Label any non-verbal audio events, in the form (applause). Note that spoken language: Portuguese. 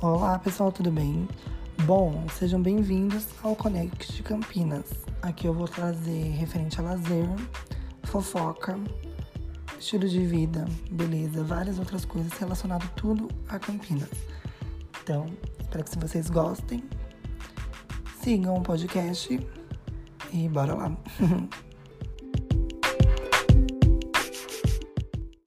Olá pessoal, tudo bem? Bom, sejam bem-vindos ao Connect de Campinas. Aqui eu vou trazer referente a lazer, fofoca, estilo de vida, beleza, várias outras coisas relacionadas tudo a Campinas. Então, espero que vocês gostem, sigam o podcast e bora lá! (laughs)